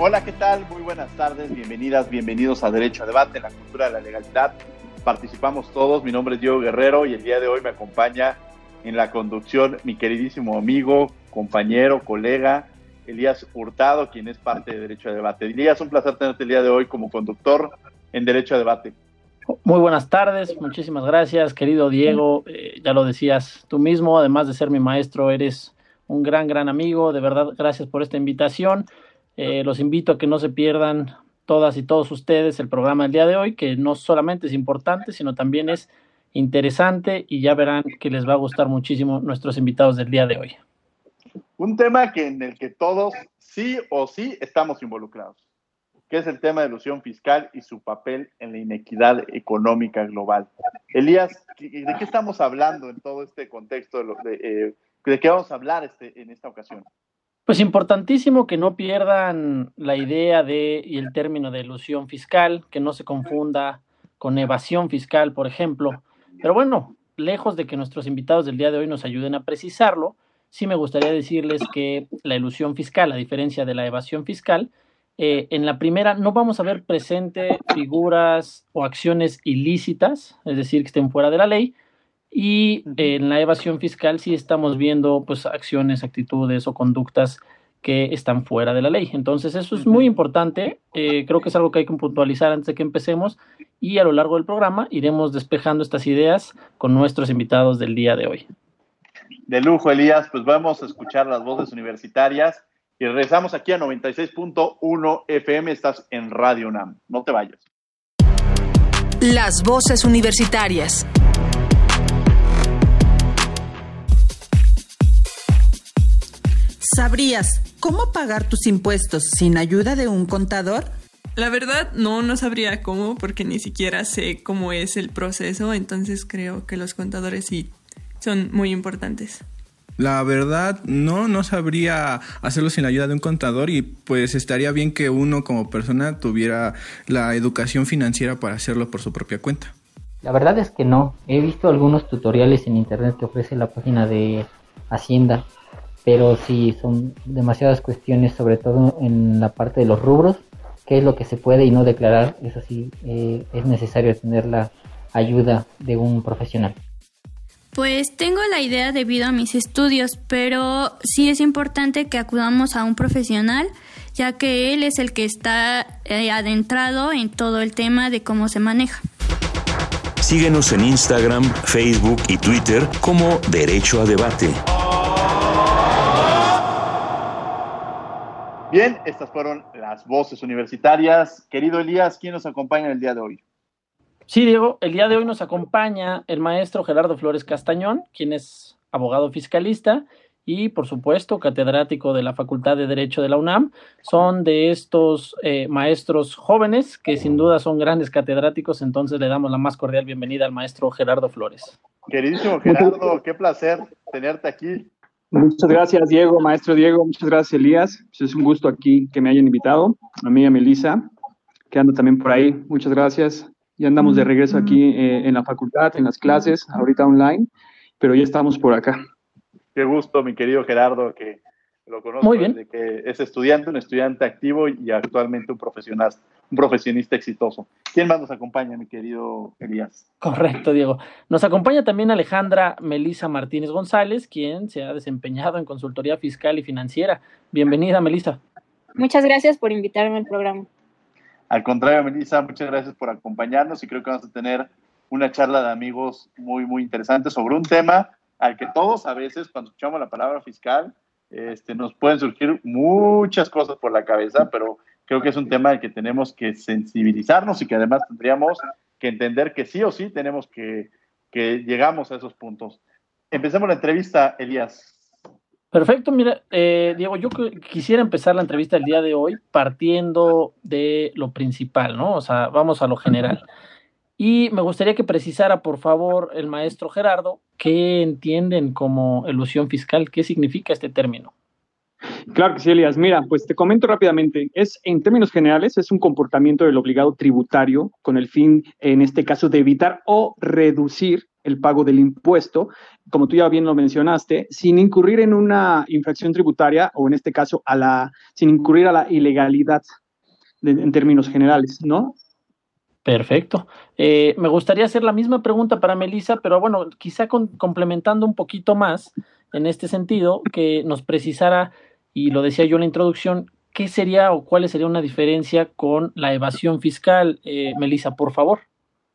Hola, ¿qué tal? Muy buenas tardes, bienvenidas, bienvenidos a Derecho a Debate, la cultura de la legalidad. Participamos todos, mi nombre es Diego Guerrero y el día de hoy me acompaña en la conducción mi queridísimo amigo, compañero, colega, Elías Hurtado, quien es parte de Derecho a Debate. Elías, un placer tenerte el día de hoy como conductor en Derecho a Debate. Muy buenas tardes, muchísimas gracias, querido Diego. Eh, ya lo decías tú mismo, además de ser mi maestro, eres un gran, gran amigo. De verdad, gracias por esta invitación. Eh, los invito a que no se pierdan todas y todos ustedes el programa del día de hoy, que no solamente es importante, sino también es interesante y ya verán que les va a gustar muchísimo nuestros invitados del día de hoy. Un tema que en el que todos sí o sí estamos involucrados, que es el tema de ilusión fiscal y su papel en la inequidad económica global. Elías, ¿de qué estamos hablando en todo este contexto? ¿De, de, eh, qué vamos a hablar este, en esta ocasión? Pues importantísimo que no pierdan la idea de y el término de ilusión fiscal, que no se confunda con evasión fiscal, por ejemplo. Pero bueno, lejos de que nuestros invitados del día de hoy nos ayuden a precisarlo, sí me gustaría decirles que la ilusión fiscal, a diferencia de la evasión fiscal, eh, en la primera no vamos a ver presente figuras o acciones ilícitas, es decir, que estén fuera de la ley, y en la evasión fiscal sí estamos viendo pues acciones, actitudes o conductas que están fuera de la ley. Entonces eso es muy importante, eh, creo que es algo que hay que puntualizar antes de que empecemos y a lo largo del programa iremos despejando estas ideas con nuestros invitados del día de hoy. De lujo, Elías, pues vamos a escuchar las voces universitarias y regresamos aquí a 96.1 FM, estás en Radio UNAM, no te vayas. Las voces universitarias. ¿Sabrías cómo pagar tus impuestos sin ayuda de un contador? La verdad no, no sabría cómo porque ni siquiera sé cómo es el proceso, entonces creo que los contadores sí son muy importantes. La verdad, no, no sabría hacerlo sin la ayuda de un contador y pues estaría bien que uno como persona tuviera la educación financiera para hacerlo por su propia cuenta. La verdad es que no. He visto algunos tutoriales en internet que ofrece la página de Hacienda pero sí son demasiadas cuestiones, sobre todo en la parte de los rubros, qué es lo que se puede y no declarar, eso sí eh, es necesario tener la ayuda de un profesional. Pues tengo la idea debido a mis estudios, pero sí es importante que acudamos a un profesional, ya que él es el que está eh, adentrado en todo el tema de cómo se maneja. Síguenos en Instagram, Facebook y Twitter como Derecho a Debate. Bien, estas fueron las voces universitarias. Querido Elías, ¿quién nos acompaña el día de hoy? Sí, Diego, el día de hoy nos acompaña el maestro Gerardo Flores Castañón, quien es abogado fiscalista y, por supuesto, catedrático de la Facultad de Derecho de la UNAM. Son de estos eh, maestros jóvenes que sin duda son grandes catedráticos, entonces le damos la más cordial bienvenida al maestro Gerardo Flores. Queridísimo Gerardo, qué placer tenerte aquí. Muchas gracias, Diego, maestro Diego. Muchas gracias, Elías. Pues es un gusto aquí que me hayan invitado. A mí a Melissa, que anda también por ahí. Muchas gracias. Ya andamos de regreso aquí eh, en la facultad, en las clases, ahorita online, pero ya estamos por acá. Qué gusto, mi querido Gerardo, que lo conozco Muy bien. desde que es estudiante, un estudiante activo y actualmente un profesional un profesionista exitoso. ¿Quién más nos acompaña, mi querido Elías? Correcto, Diego. Nos acompaña también Alejandra Melisa Martínez González, quien se ha desempeñado en consultoría fiscal y financiera. Bienvenida, Melisa. Muchas gracias por invitarme al programa. Al contrario, Melissa, muchas gracias por acompañarnos y creo que vamos a tener una charla de amigos muy, muy interesante sobre un tema al que todos a veces cuando escuchamos la palabra fiscal este, nos pueden surgir muchas cosas por la cabeza, pero creo que es un tema al que tenemos que sensibilizarnos y que además tendríamos que entender que sí o sí tenemos que, que llegamos a esos puntos. Empecemos la entrevista, Elías. Perfecto, mira, eh, Diego, yo quisiera empezar la entrevista del día de hoy partiendo de lo principal, ¿no? O sea, vamos a lo general. Y me gustaría que precisara, por favor, el maestro Gerardo, qué entienden como elusión fiscal, qué significa este término. Claro que sí, Elías. Mira, pues te comento rápidamente. Es, en términos generales, es un comportamiento del obligado tributario con el fin, en este caso, de evitar o reducir el pago del impuesto, como tú ya bien lo mencionaste, sin incurrir en una infracción tributaria o en este caso a la, sin incurrir a la ilegalidad en términos generales, ¿no? Perfecto. Eh, me gustaría hacer la misma pregunta para Melissa, pero bueno, quizá complementando un poquito más en este sentido, que nos precisara, y lo decía yo en la introducción, qué sería o cuál sería una diferencia con la evasión fiscal. Eh, Melissa, por favor.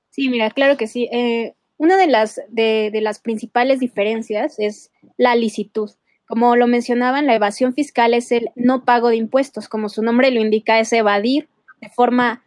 Sí, mira, claro que sí. Eh, una de las, de, de las principales diferencias es la licitud. Como lo mencionaban, la evasión fiscal es el no pago de impuestos. Como su nombre lo indica, es evadir de forma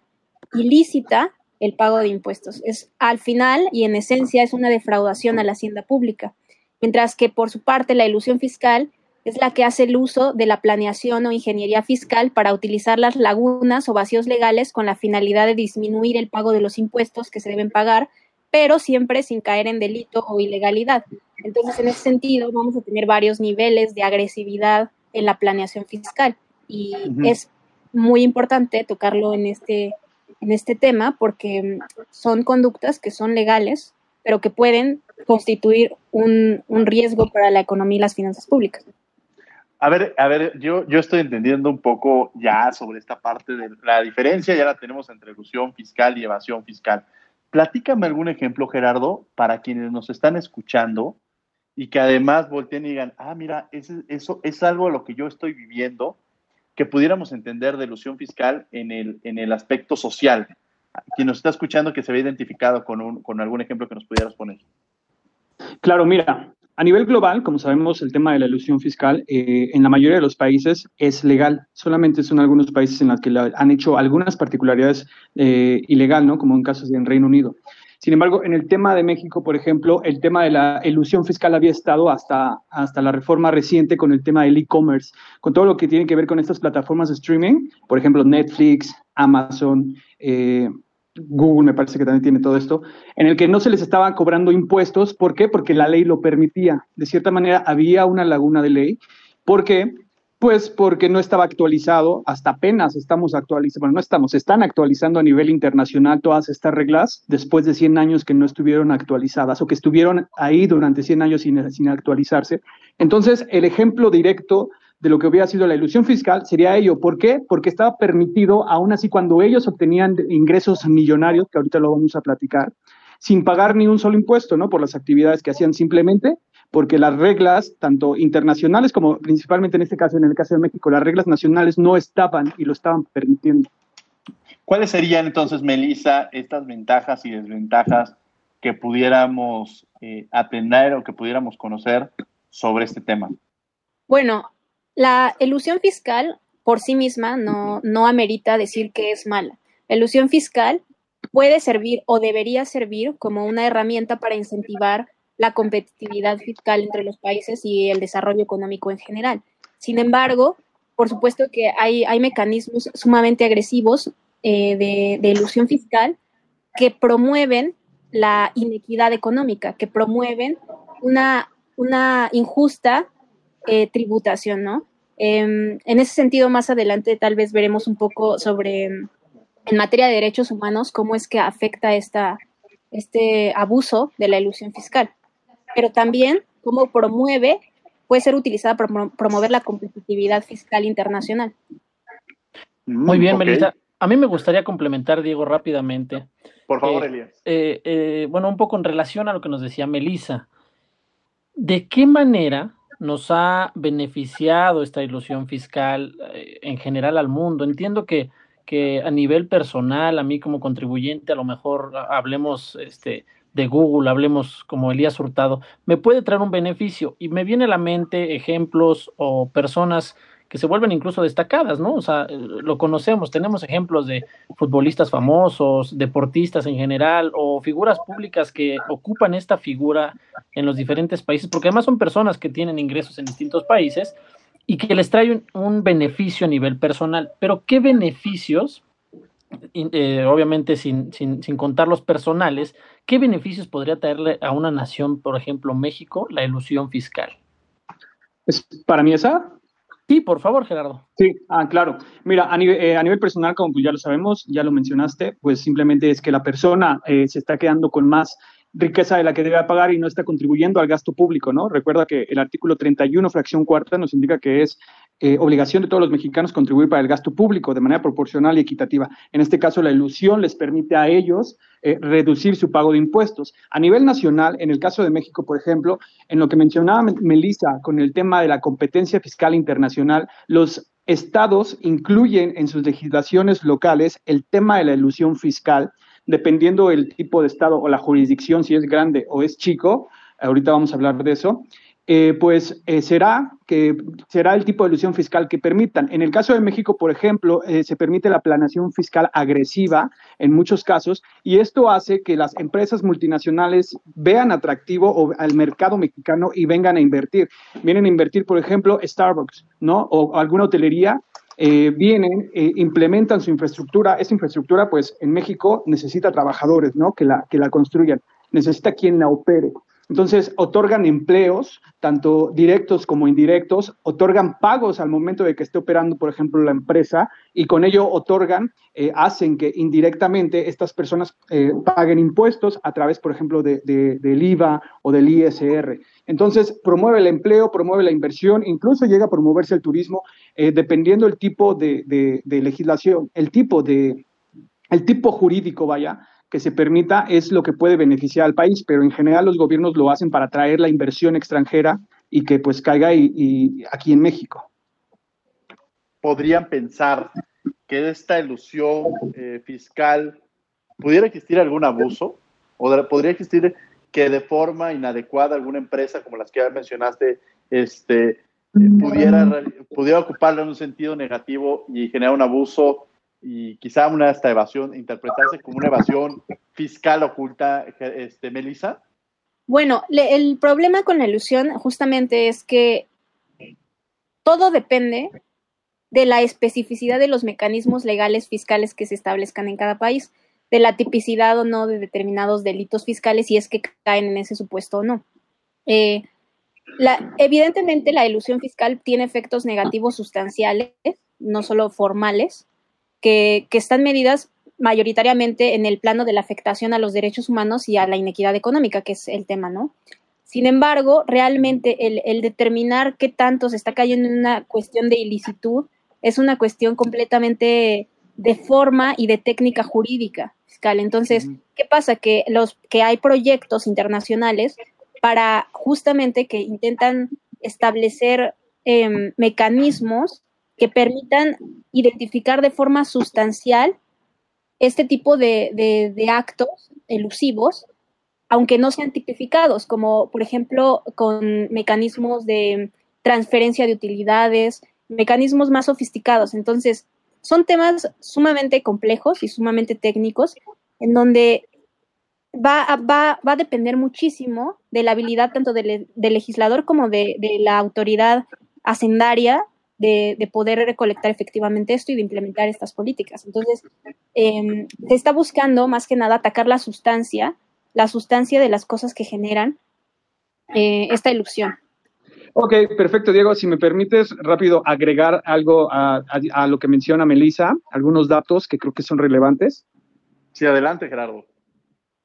ilícita el pago de impuestos. Es al final y en esencia es una defraudación a la hacienda pública, mientras que por su parte la ilusión fiscal es la que hace el uso de la planeación o ingeniería fiscal para utilizar las lagunas o vacíos legales con la finalidad de disminuir el pago de los impuestos que se deben pagar, pero siempre sin caer en delito o ilegalidad. Entonces, en ese sentido, vamos a tener varios niveles de agresividad en la planeación fiscal y es muy importante tocarlo en este en este tema porque son conductas que son legales, pero que pueden constituir un, riesgo para la economía y las finanzas públicas. A ver, a ver, yo, yo estoy entendiendo un poco ya sobre esta parte de la diferencia, ya la tenemos entre ilusión fiscal y evasión fiscal. Platícame algún ejemplo, Gerardo, para quienes nos están escuchando y que además volteen y digan, ah, mira, eso es algo a lo que yo estoy viviendo que pudiéramos entender de ilusión fiscal en el, en el aspecto social. Quien nos está escuchando que se ve identificado con, un, con algún ejemplo que nos pudieras poner. Claro, mira, a nivel global, como sabemos, el tema de la ilusión fiscal eh, en la mayoría de los países es legal. Solamente son algunos países en los que han hecho algunas particularidades eh, ilegal, ¿no? Como en casos en Reino Unido. Sin embargo, en el tema de México, por ejemplo, el tema de la ilusión fiscal había estado hasta, hasta la reforma reciente con el tema del e-commerce, con todo lo que tiene que ver con estas plataformas de streaming, por ejemplo, Netflix, Amazon, eh, Google me parece que también tiene todo esto, en el que no se les estaban cobrando impuestos. ¿Por qué? Porque la ley lo permitía. De cierta manera, había una laguna de ley. ¿Por qué? Pues porque no estaba actualizado, hasta apenas estamos actualizando, bueno, no estamos, están actualizando a nivel internacional todas estas reglas después de 100 años que no estuvieron actualizadas o que estuvieron ahí durante 100 años sin, sin actualizarse. Entonces, el ejemplo directo de lo que hubiera sido la ilusión fiscal sería ello. ¿Por qué? Porque estaba permitido, aún así, cuando ellos obtenían ingresos millonarios, que ahorita lo vamos a platicar, sin pagar ni un solo impuesto, ¿no? Por las actividades que hacían simplemente porque las reglas, tanto internacionales como principalmente en este caso, en el caso de México, las reglas nacionales no estaban y lo estaban permitiendo. ¿Cuáles serían entonces, Melissa, estas ventajas y desventajas que pudiéramos eh, aprender o que pudiéramos conocer sobre este tema? Bueno, la ilusión fiscal por sí misma no, no amerita decir que es mala. La ilusión fiscal puede servir o debería servir como una herramienta para incentivar la competitividad fiscal entre los países y el desarrollo económico en general. Sin embargo, por supuesto que hay, hay mecanismos sumamente agresivos eh, de, de, ilusión fiscal que promueven la inequidad económica, que promueven una, una injusta eh, tributación, ¿no? Em, en ese sentido, más adelante tal vez veremos un poco sobre, en materia de derechos humanos, cómo es que afecta esta, este abuso de la ilusión fiscal pero también cómo promueve, puede ser utilizada para promover la competitividad fiscal internacional. Muy bien, Melissa. A mí me gustaría complementar, Diego, rápidamente. Por favor, eh, Elías. Eh, eh, bueno, un poco en relación a lo que nos decía Melissa. ¿De qué manera nos ha beneficiado esta ilusión fiscal en general al mundo? Entiendo que, que a nivel personal, a mí como contribuyente, a lo mejor hablemos este, de Google, hablemos como Elías Hurtado, me puede traer un beneficio y me viene a la mente ejemplos o personas que se vuelven incluso destacadas, ¿no? O sea, lo conocemos, tenemos ejemplos de futbolistas famosos, deportistas en general o figuras públicas que ocupan esta figura en los diferentes países, porque además son personas que tienen ingresos en distintos países y que les trae un, beneficio a nivel personal. Pero ¿qué beneficios, eh, obviamente sin, sin, sin contar los personales, qué beneficios podría traerle a una nación, por ejemplo México, la ilusión fiscal? ¿Es para mí esa? Sí, por favor, Gerardo. Sí, ah, claro. Mira, a nivel, eh, a nivel personal, como pues ya lo sabemos, ya lo mencionaste, pues simplemente es que la persona eh, se está quedando con más riqueza de la que debe pagar y no está contribuyendo al gasto público, ¿no? Recuerda que el artículo 31, fracción cuarta, nos indica que es eh, obligación de todos los mexicanos contribuir para el gasto público de manera proporcional y equitativa. En este caso, la ilusión les permite a ellos eh, reducir su pago de impuestos. A nivel nacional, en el caso de México, por ejemplo, en lo que mencionaba Melissa con el tema de la competencia fiscal internacional, los estados incluyen en sus legislaciones locales el tema de la ilusión fiscal dependiendo el tipo de estado o la jurisdicción, si es grande o es chico, ahorita vamos a hablar de eso, eh, pues eh, será que será el tipo de ilusión fiscal que permitan. En el caso de México, por ejemplo, eh, se permite la planeación fiscal agresiva en muchos casos y esto hace que las empresas multinacionales vean atractivo al mercado mexicano y vengan a invertir. Vienen a invertir, por ejemplo, Starbucks, ¿no? O alguna hotelería eh, vienen, eh, implementan su infraestructura. Esa infraestructura, pues en México necesita trabajadores, ¿no? Que la, que la construyan, necesita quien la opere. Entonces, otorgan empleos, tanto directos como indirectos, otorgan pagos al momento de que esté operando, por ejemplo, la empresa, y con ello otorgan, eh, hacen que indirectamente estas personas eh, paguen impuestos a través, por ejemplo, de, del IVA o del ISR. Entonces, promueve el empleo, promueve la inversión, incluso llega a promoverse el turismo, eh, dependiendo el tipo de, de legislación, el tipo de, el tipo jurídico, vaya, que se permita es lo que puede beneficiar al país, pero en general los gobiernos lo hacen para atraer la inversión extranjera y que pues caiga y, aquí en México. Podrían pensar que esta ilusión eh, fiscal pudiera existir algún abuso o podría existir que de forma inadecuada alguna empresa como las que ya mencionaste este, pudiera, pudiera ocuparla en un sentido negativo y generar un abuso y quizá una esta evasión, interpretarse como una evasión fiscal oculta, este, Melissa? Bueno, el problema con la ilusión justamente es que todo depende de la especificidad de los mecanismos legales fiscales que se establezcan en cada país, de la tipicidad o no de determinados delitos fiscales, si es que caen en ese supuesto o no. Eh, la, evidentemente, la ilusión fiscal tiene efectos negativos sustanciales, no solo formales, que, están medidas mayoritariamente en el plano de la afectación a los derechos humanos y a la inequidad económica, que es el tema, ¿no? Sin embargo, realmente el, el, determinar qué tanto se está cayendo en una cuestión de ilicitud es una cuestión completamente de forma y de técnica jurídica fiscal. Entonces, ¿qué pasa? Que los que hay proyectos internacionales para justamente que intentan establecer em, mecanismos que permitan identificar de forma sustancial este tipo de, actos elusivos, aunque no sean tipificados, como por ejemplo con mecanismos de transferencia de utilidades, mecanismos más sofisticados. Entonces, son temas sumamente complejos y sumamente técnicos, en donde va, va, va a depender muchísimo de la habilidad tanto del, legislador como de, de, la autoridad hacendaria de, poder recolectar efectivamente esto y de implementar estas políticas. Entonces, em, se está buscando más que nada atacar la sustancia, la sustancia de las cosas que generan eh, esta ilusión. Ok, perfecto, Diego. Si me permites rápido agregar algo a, lo que menciona Melissa, algunos datos que creo que son relevantes. Sí, adelante, Gerardo.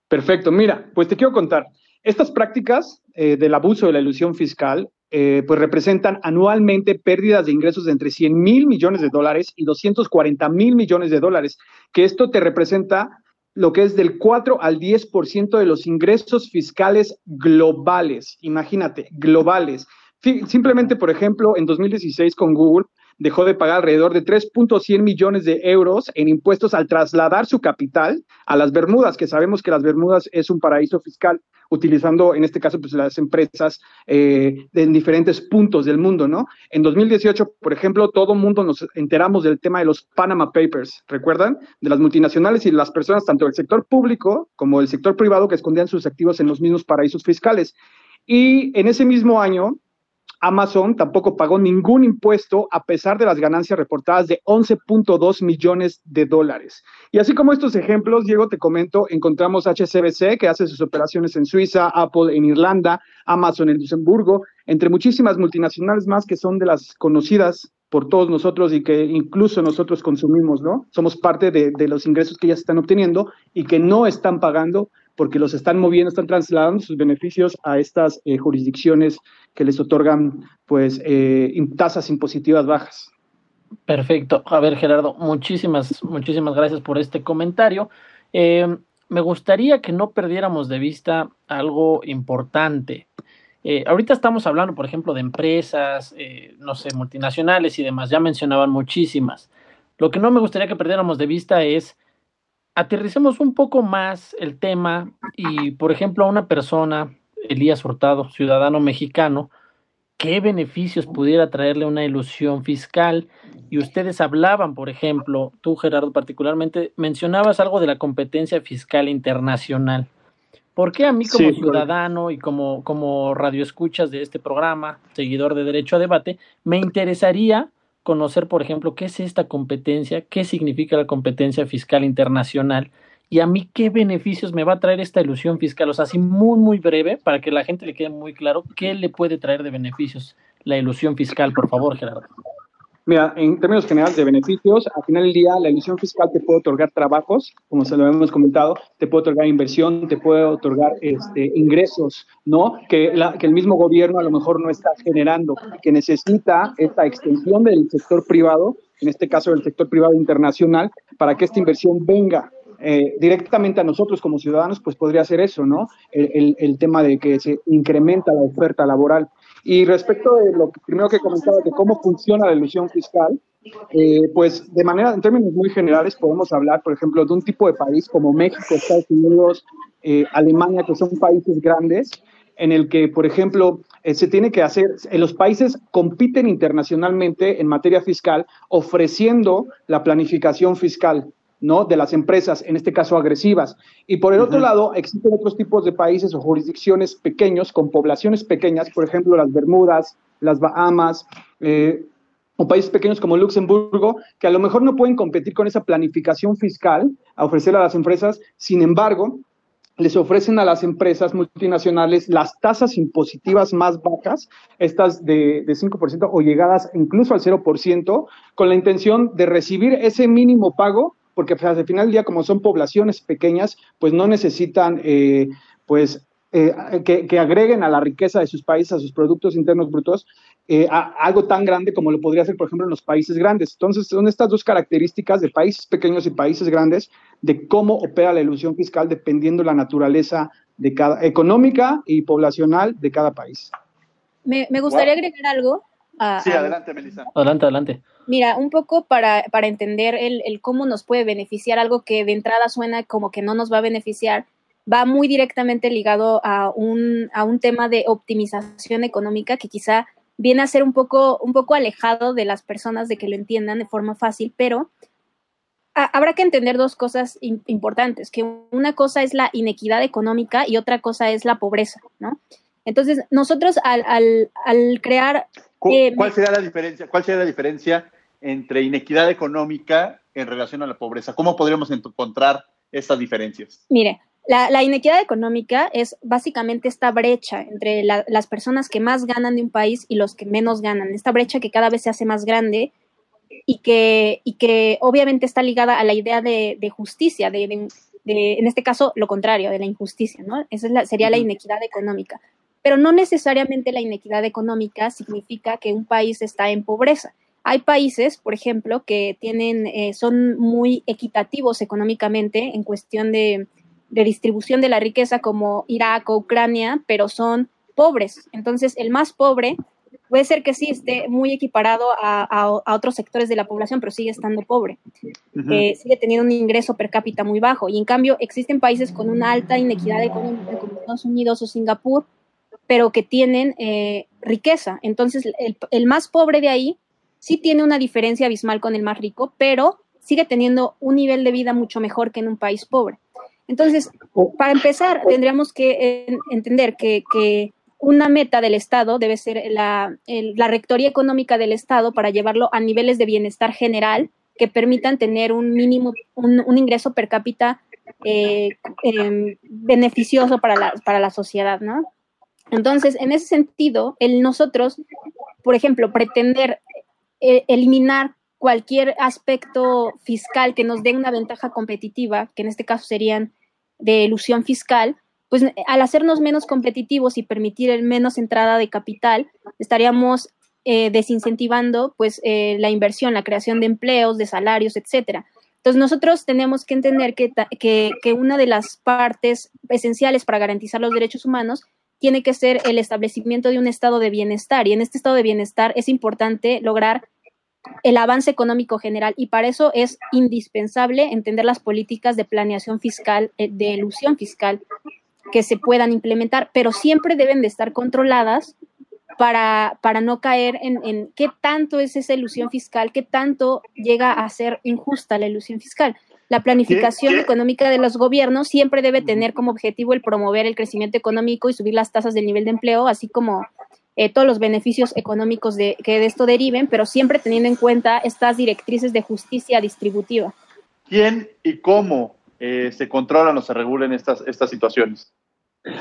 Perfecto. Mira, pues te quiero contar. Estas prácticas eh, del abuso de la ilusión fiscal eh, pues representan anualmente pérdidas de ingresos de entre 100 mil millones de dólares y 240 mil millones de dólares, que esto te representa lo que es del 4 al 10% de los ingresos fiscales globales. Imagínate, globales. Simplemente, por ejemplo, en 2016 con Google dejó de pagar alrededor de 3.100 millones de euros en impuestos al trasladar su capital a las Bermudas, que sabemos que las Bermudas es un paraíso fiscal, utilizando en este caso pues las empresas eh, en diferentes puntos del mundo, ¿no? En 2018, por ejemplo, todo mundo nos enteramos del tema de los Panama Papers, ¿recuerdan? De las multinacionales y de las personas, tanto del sector público como del sector privado, que escondían sus activos en los mismos paraísos fiscales. Y en ese mismo año, Amazon tampoco pagó ningún impuesto a pesar de las ganancias reportadas de 11.2 millones de dólares. Y así como estos ejemplos, Diego, te comento, encontramos HCBC, que hace sus operaciones en Suiza, Apple en Irlanda, Amazon en Luxemburgo, entre muchísimas multinacionales más que son de las conocidas por todos nosotros y que incluso nosotros consumimos, ¿no? Somos parte de, de los ingresos que ellas están obteniendo y que no están pagando porque los están moviendo, están trasladando sus beneficios a estas eh, jurisdicciones que les otorgan pues eh, tasas impositivas bajas. Perfecto. A ver, Gerardo, muchísimas, muchísimas gracias por este comentario. Eh, me gustaría que no perdiéramos de vista algo importante. ahorita estamos hablando, por ejemplo, de empresas, no sé, multinacionales y demás. Ya mencionaban muchísimas. Lo que no me gustaría que perdiéramos de vista es aterricemos un poco más el tema y, por ejemplo, a una persona, Elías Hurtado, ciudadano mexicano, qué beneficios pudiera traerle una ilusión fiscal. Y ustedes hablaban, por ejemplo, tú Gerardo particularmente, mencionabas algo de la competencia fiscal internacional. ¿Por qué a mí como ciudadano y como, como radioescuchas de este programa, seguidor de Derecho a Debate, me interesaría conocer, por ejemplo, qué es esta competencia, qué significa la competencia fiscal internacional y a mí qué beneficios me va a traer esta ilusión fiscal. O sea, así muy, muy breve, para que la gente le quede muy claro qué le puede traer de beneficios la ilusión fiscal, por favor, Gerardo. Mira, en términos generales de beneficios, al final del día la ilusión fiscal te puede otorgar trabajos, como se lo hemos comentado, te puede otorgar inversión, te puede otorgar este, ingresos, ¿no? Que, la, que el mismo gobierno a lo mejor no está generando, que necesita esta extensión del sector privado, en este caso del sector privado internacional, para que esta inversión venga eh, directamente a nosotros como ciudadanos, pues podría ser eso, ¿no? El, tema de que se incrementa la oferta laboral. Y respecto de lo primero que comentaba de cómo funciona la ilusión fiscal, eh, pues de manera, en términos muy generales, podemos hablar, por ejemplo, de un tipo de país como México, Estados Unidos, eh, Alemania, que son países grandes, en el que, por ejemplo, eh, se tiene que hacer, los países compiten internacionalmente en materia fiscal ofreciendo la planificación fiscal. ¿No? de las empresas, en este caso agresivas. Y por el otro lado, existen otros tipos de países o jurisdicciones pequeños, con poblaciones pequeñas, por ejemplo, las Bermudas, las Bahamas, eh, o países pequeños como Luxemburgo, que a lo mejor no pueden competir con esa planificación fiscal a ofrecer a las empresas, sin embargo, les ofrecen a las empresas multinacionales las tasas impositivas más bajas, estas de, de 5% o llegadas incluso al 0%, con la intención de recibir ese mínimo pago porque pues, al final del día, como son poblaciones pequeñas, pues no necesitan, eh, pues, eh, que, agreguen a la riqueza de sus países, a sus productos internos brutos, eh, algo tan grande como lo podría hacer, por ejemplo, en los países grandes. Entonces, son estas dos características de países pequeños y países grandes de cómo opera la ilusión fiscal dependiendo de la naturaleza de cada, económica y poblacional de cada país. Me, gustaría agregar algo. Sí, adelante, Melissa. Adelante, adelante. Mira, un poco para, para entender el, el, cómo nos puede beneficiar algo que de entrada suena como que no nos va a beneficiar, va muy directamente ligado a un, a un tema de optimización económica que quizá viene a ser un poco, un poco alejado de las personas de que lo entiendan de forma fácil, pero habrá que entender dos cosas importantes, que una cosa es la inequidad económica y otra cosa es la pobreza, ¿no? Entonces, nosotros al, al, al crear eh, ¿Cuál sería la diferencia? ¿Cuál sería la diferencia entre inequidad económica en relación a la pobreza? ¿Cómo podríamos encontrar estas diferencias? Mire, la, inequidad económica es básicamente esta brecha entre las personas que más ganan de un país y los que menos ganan. Esta brecha que cada vez se hace más grande y que, y que obviamente está ligada a la idea de, justicia, de, en este caso lo contrario, de la injusticia, ¿no? Esa sería la inequidad económica pero no necesariamente la inequidad económica significa que un país está en pobreza. Hay países, por ejemplo, que tienen, eh, son muy equitativos económicamente en cuestión de, de distribución de la riqueza, como Irak o Ucrania, pero son pobres. Entonces, el más pobre puede ser que sí esté muy equiparado a, otros sectores de la población, pero sigue estando pobre. Eh, sigue teniendo un ingreso per cápita muy bajo. Y en cambio, existen países con una alta inequidad económica, como Estados Unidos o Singapur, pero que tienen eh, riqueza. Entonces, el, el más pobre de ahí sí tiene una diferencia abismal con el más rico, pero sigue teniendo un nivel de vida mucho mejor que en un país pobre. Entonces, para empezar, tendríamos que entender que, una meta del Estado debe ser la, rectoría económica del Estado para llevarlo a niveles de bienestar general que permitan tener un mínimo, un, ingreso per cápita eh, em, beneficioso para la, para la sociedad, ¿no? Entonces, en ese sentido, el nosotros, por ejemplo, pretender eh, eliminar cualquier aspecto fiscal que nos dé una ventaja competitiva, que en este caso serían de ilusión fiscal, pues al hacernos menos competitivos y permitir menos entrada de capital, estaríamos eh, desincentivando pues eh, la inversión, la creación de empleos, de salarios, etcétera. Entonces nosotros tenemos que entender que, que, que una de las partes esenciales para garantizar los derechos humanos tiene que ser el establecimiento de un estado de bienestar y en este estado de bienestar es importante lograr el avance económico general y para eso es indispensable entender las políticas de planeación fiscal, eh, de ilusión fiscal que se puedan implementar, pero siempre deben de estar controladas para, para no caer en, en qué tanto es esa ilusión fiscal, qué tanto llega a ser injusta la ilusión fiscal. La planificación económica de los gobiernos siempre debe tener como objetivo el promover el crecimiento económico y subir las tasas del nivel de empleo, así como eh, todos los beneficios económicos de, que de esto deriven, pero siempre teniendo en cuenta estas directrices de justicia distributiva. ¿Quién y cómo eh, se controlan o se regulan estas, estas situaciones?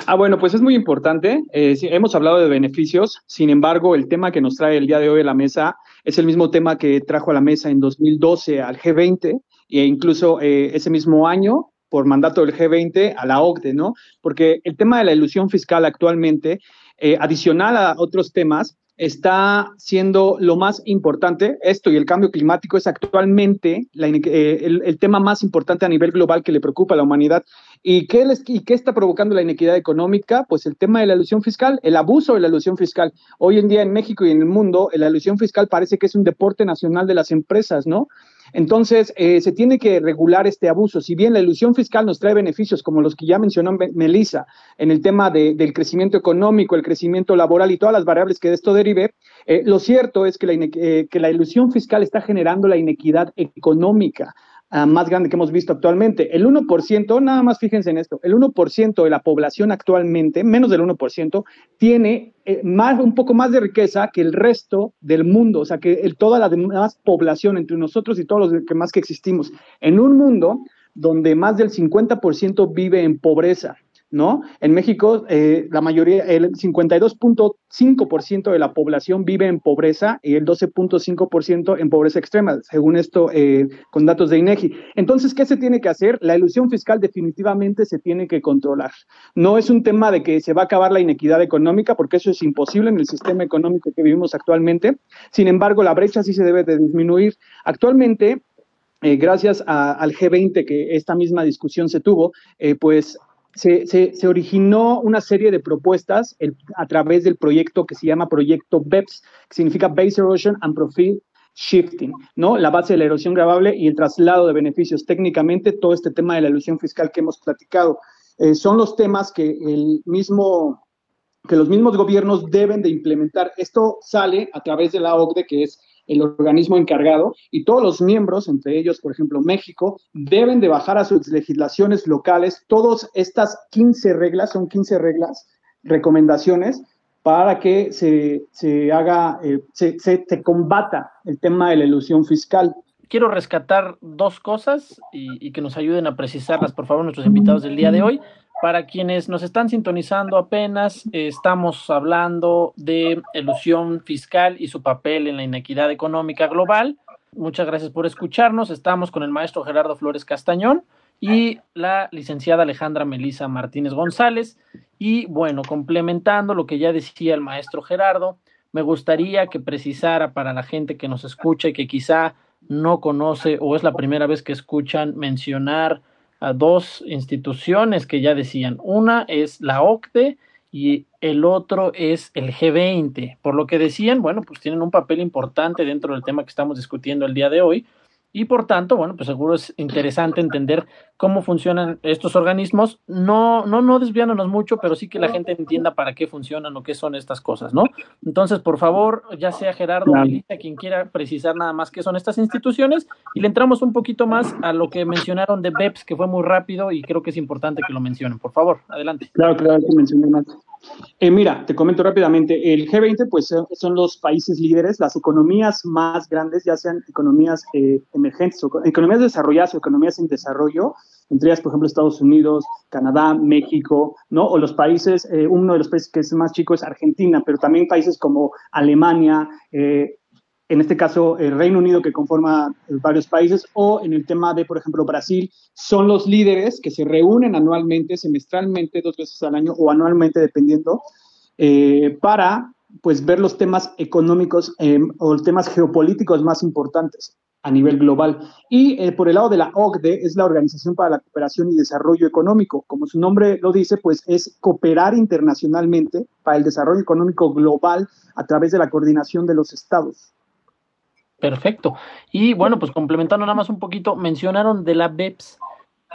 Ah, bueno, pues es muy importante. Eh, hemos hablado de beneficios, sin embargo, el tema que nos trae el día de hoy a la mesa es el mismo tema que trajo a la mesa en 2012 al G20 e incluso ese mismo año por mandato del G20 a la OCDE, ¿no? Porque el tema de la ilusión fiscal actualmente eh, adicional a otros temas, está siendo lo más importante. Esto y el cambio climático es actualmente eh, el, tema más importante a nivel global que le preocupa a la humanidad. ¿Y qué, ¿Y qué está provocando la inequidad económica? Pues el tema de la ilusión fiscal, el abuso de la ilusión fiscal. Hoy en día en México y en el mundo, la ilusión fiscal parece que es un deporte nacional de las empresas, ¿no? Entonces, eh, se tiene que regular este abuso. Si bien la ilusión fiscal nos trae beneficios, como los que ya mencionó Melissa, en el tema del crecimiento económico, el crecimiento laboral y todas las variables que de esto derive, eh, lo cierto es que la, eh, que la ilusión fiscal está generando la inequidad económica. Ah, más grande que hemos visto actualmente. El 1%, nada más fíjense en esto, el 1% de la población actualmente, menos del 1%, tiene eh, más, un poco más de riqueza que el resto del mundo, o sea, que toda la demás población entre nosotros y todos los que más que existimos, en un mundo donde más del 50% vive en pobreza. ¿No? En México, eh, la mayoría, el 52.5% de la población vive en pobreza y el 12.5% en pobreza extrema, según esto, eh, con datos de INEGI. Entonces, ¿qué se tiene que hacer? La ilusión fiscal definitivamente se tiene que controlar. No es un tema de que se va a acabar la inequidad económica, porque eso es imposible en el sistema económico que vivimos actualmente. Sin embargo, la brecha sí se debe de disminuir. Actualmente, eh, gracias al G20 que esta misma discusión se tuvo, pues se, se, originó una serie de propuestas a través del proyecto que se llama Proyecto BEPS, que significa Base Erosion and Profit Shifting, ¿no? La base de la erosión grabable y el traslado de beneficios. Técnicamente, todo este tema de la ilusión fiscal que hemos platicado eh, son los temas que el mismo que los mismos gobiernos deben de implementar. Esto sale a través de la OCDE, que es el organismo encargado, y todos los miembros, entre ellos, por ejemplo, México, deben de bajar a sus legislaciones locales todas estas 15 reglas, son 15 reglas, recomendaciones, para que se, se haga, eh, se, se, combata el tema de la ilusión fiscal. Quiero rescatar dos cosas y que nos ayuden a precisarlas, por favor, nuestros invitados del día de hoy. Para quienes nos están sintonizando apenas, estamos hablando de ilusión fiscal y su papel en la inequidad económica global. Muchas gracias por escucharnos. Estamos con el maestro Gerardo Flores Castañón y la licenciada Alejandra Melisa Martínez González. Y bueno, complementando lo que ya decía el maestro Gerardo, me gustaría que precisara para la gente que nos escucha y que quizá no conoce o es la primera vez que escuchan mencionar a dos instituciones que ya decían. Una es la OCDE y el otro es el G20. Por lo que decían, bueno, pues tienen un papel importante dentro del tema que estamos discutiendo el día de hoy y por tanto, bueno, pues seguro es interesante entender cómo funcionan estos organismos, no, no, no desviándonos mucho, pero sí que la gente entienda para qué funcionan o qué son estas cosas, ¿no? Entonces, por favor, ya sea Gerardo o quien quiera precisar nada más qué son estas instituciones, y le entramos un poquito más a lo que mencionaron de BEPS, que fue muy rápido y creo que es importante que lo mencionen. Por favor, adelante. Claro, claro, que mencioné más. Eh, mira, te comento rápidamente, el G20 pues son los países líderes, las economías más grandes, ya sean economías eh, emergentes o economías desarrolladas o economías en desarrollo, entre ellas, por ejemplo, Estados Unidos, Canadá, México, ¿no? O los países, eh, uno de los países que es más chico es Argentina, pero también países como Alemania, eh, en este caso el Reino Unido que conforma varios países, o en el tema de, por ejemplo, Brasil, son los líderes que se reúnen anualmente, semestralmente, dos veces al año o anualmente, dependiendo, eh, para pues ver los temas económicos o los temas geopolíticos más importantes a nivel global. Y eh, por el lado de la OCDE es la Organización para la Cooperación y Desarrollo Económico. Como su nombre lo dice, pues es cooperar internacionalmente para el desarrollo económico global a través de la coordinación de los estados. Perfecto. Y bueno, pues complementando nada más un poquito, mencionaron de la BEPS.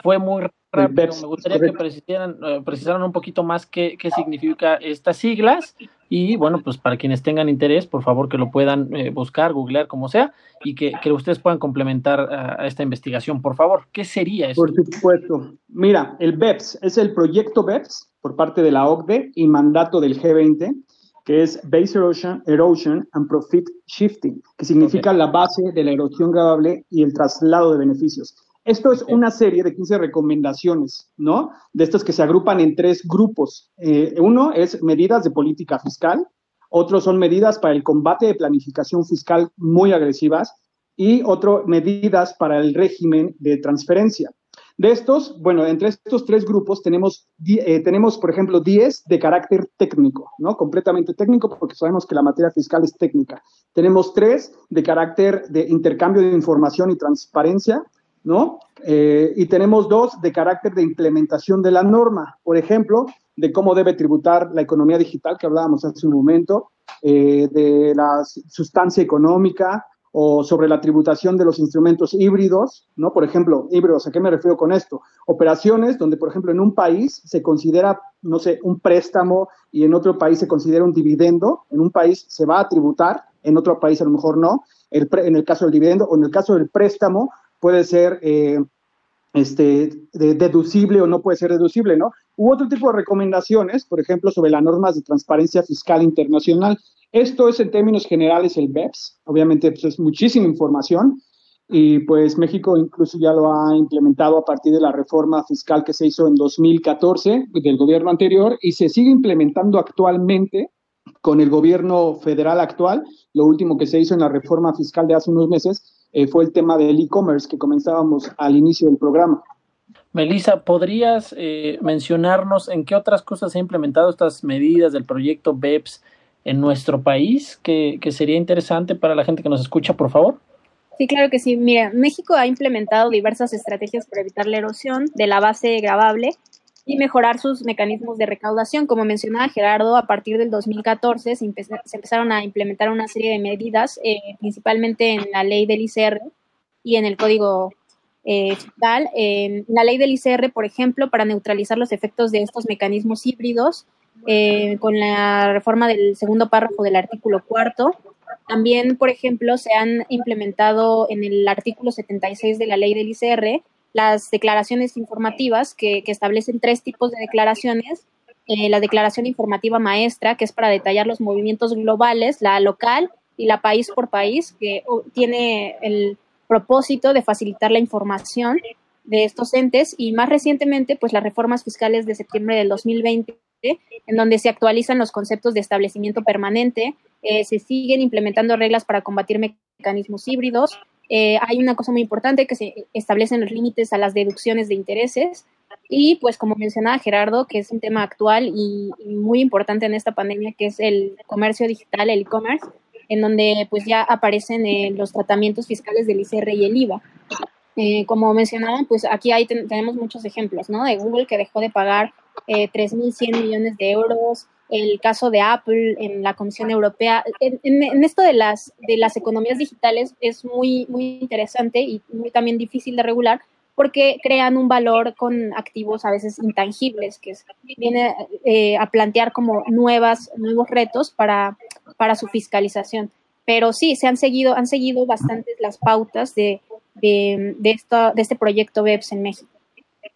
Fue muy rápido. Me gustaría que precisaran, eh, precisaran, un poquito más qué, qué significa estas siglas. Y bueno, pues para quienes tengan interés, por favor que lo puedan eh, buscar, googlear, como sea, y que, que ustedes puedan complementar a, esta investigación. Por favor, ¿qué sería eso? Por supuesto. Mira, el BEPS es el proyecto BEPS por parte de la OCDE y mandato del G20 que es Base Erosion, Erosion and Profit Shifting, que significa la base de la erosión gradable y el traslado de beneficios. Esto es una serie de 15 recomendaciones, ¿no? De estas que se agrupan en tres grupos. Eh, uno es medidas de política fiscal, otros son medidas para el combate de planificación fiscal muy agresivas y otro medidas para el régimen de transferencia. De estos, bueno, entre estos tres grupos tenemos, eh, tenemos, por ejemplo, 10 de carácter técnico, ¿no? Completamente técnico, porque sabemos que la materia fiscal es técnica. Tenemos tres de carácter de intercambio de información y transparencia, ¿no? Eh, y tenemos dos de carácter de implementación de la norma, por ejemplo, de cómo debe tributar la economía digital, que hablábamos hace un momento, eh, de la sustancia económica o sobre la tributación de los instrumentos híbridos, ¿no? Por ejemplo, híbridos, ¿a qué me refiero con esto? Operaciones donde, por ejemplo, en un país se considera, no sé, un préstamo y en otro país se considera un dividendo, en un país se va a tributar, en otro país a lo mejor no, en el caso del dividendo o en el caso del préstamo, puede ser eh, este, deducible o no puede ser deducible, ¿no? Hubo otro tipo de recomendaciones, por ejemplo, sobre las normas de transparencia fiscal internacional. Esto es en términos generales el BEPS, obviamente pues, es muchísima información y pues México incluso ya lo ha implementado a partir de la reforma fiscal que se hizo en 2014 del gobierno anterior y se sigue implementando actualmente con el gobierno federal actual. Lo último que se hizo en la reforma fiscal de hace unos meses eh, fue el tema del e-commerce que comenzábamos al inicio del programa. Melissa, ¿podrías eh, mencionarnos en qué otras cosas se han implementado estas medidas del proyecto BEPS en nuestro país? Que, que sería interesante para la gente que nos escucha, por favor. Sí, claro que sí. Mira, México ha implementado diversas estrategias para evitar la erosión de la base grabable y mejorar sus mecanismos de recaudación. Como mencionaba Gerardo, a partir del 2014 se, empezaron a implementar una serie de medidas, eh, principalmente en la ley del ICR y en el código eh, fiscal. la ley del ICR, por ejemplo, para neutralizar los efectos de estos mecanismos híbridos, eh, con la reforma del segundo párrafo del artículo cuarto. También, por ejemplo, se han implementado en el artículo 76 de la ley del ICR las declaraciones informativas que, establecen tres tipos de declaraciones. Eh, la declaración informativa maestra, que es para detallar los movimientos globales, la local y la país por país, que tiene el propósito de facilitar la información de estos entes y más recientemente pues las reformas fiscales de septiembre del 2020 en donde se actualizan los conceptos de establecimiento permanente, eh, se siguen implementando reglas para combatir mecanismos híbridos, eh, hay una cosa muy importante que se establecen los límites a las deducciones de intereses y pues como mencionaba Gerardo, que es un tema actual y, muy importante en esta pandemia, que es el comercio digital, el e-commerce, en donde pues ya aparecen eh, los tratamientos fiscales del ICR y el IVA. Eh, como mencionaban, pues aquí hay tenemos muchos ejemplos, ¿no? De Google que dejó de pagar eh, 3.100 millones de euros, el caso de Apple en la Comisión Europea. En, esto de las, de las economías digitales es muy, muy interesante y muy también difícil de regular porque crean un valor con activos a veces intangibles, que viene eh, a plantear como nuevas, nuevos retos para, para su fiscalización. Pero sí, se han seguido, han seguido bastantes las pautas de, de, de, de este proyecto BEPS en México.